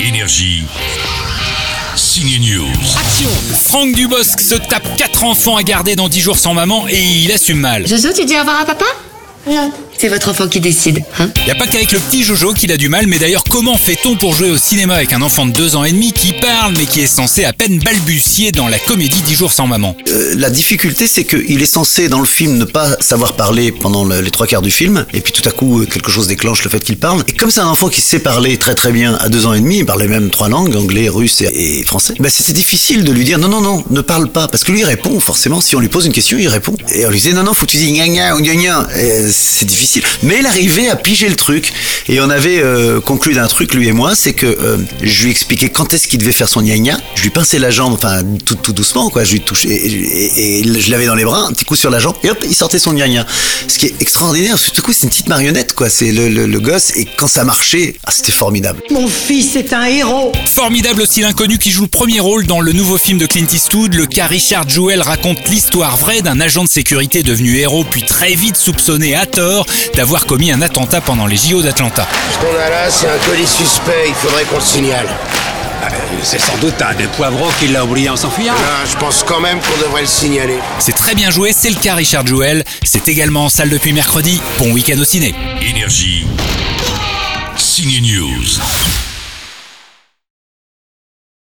Énergie. Signe News. Action Franck Dubosc se tape 4 enfants à garder dans 10 jours sans maman et il assume mal. Jojo, tu dis au revoir à papa? Non. C'est votre enfant qui décide, hein Y a pas qu'avec le petit Jojo qu'il a du mal, mais d'ailleurs comment fait-on pour jouer au cinéma avec un enfant de 2 ans et demi qui parle mais qui est censé à peine balbutier dans la comédie 10 jours sans maman? Euh, la difficulté, c'est qu'il est censé, dans le film, ne pas savoir parler pendant le- les trois quarts du film, et puis tout à coup, euh, quelque chose déclenche le fait qu'il parle. Et comme c'est un enfant qui sait parler très très bien à deux ans et demi, il parlait même trois langues, anglais, russe et, et français, ben c'était difficile de lui dire non, non, non, ne parle pas, parce que lui il répond, forcément, si on lui pose une question, il répond. Et on lui disait non, non, faut que tu dis gna gna ou gna gna. Et C'est difficile. Mais il arrivait à piger le truc. Et on avait euh, conclu d'un truc, lui et moi, c'est que euh, je lui expliquais quand est-ce qu'il devait faire son gna gna. Je lui pinçais la jambe, enfin tout, tout doucement, quoi. Je lui touchais, et, et- et je l'avais dans les bras, un petit coup sur la jambe, et hop, il sortait son gna gna. Ce qui est extraordinaire, parce que tout à coup, c'est une petite marionnette, quoi. C'est le, le, le gosse, et quand ça marchait, ah, c'était formidable. Mon fils est un héros. Formidable aussi l'inconnu qui joue le premier rôle dans le nouveau film de Clint Eastwood. Le cas Richard Jewell raconte l'histoire vraie d'un agent de sécurité devenu héros puis très vite soupçonné à tort d'avoir commis un attentat pendant les JO d'Atlanta. Ce qu'on a là, c'est un colis suspect, il faudrait qu'on le signale. C'est sans doute un des poivrons qui l'a oublié en s'enfuyant. Ah, je pense quand même qu'on devrait le signaler. C'est très bien joué, c'est le cas Richard Jewell. C'est également en salle depuis mercredi. Bon week-end au ciné. Énergie. Signe News.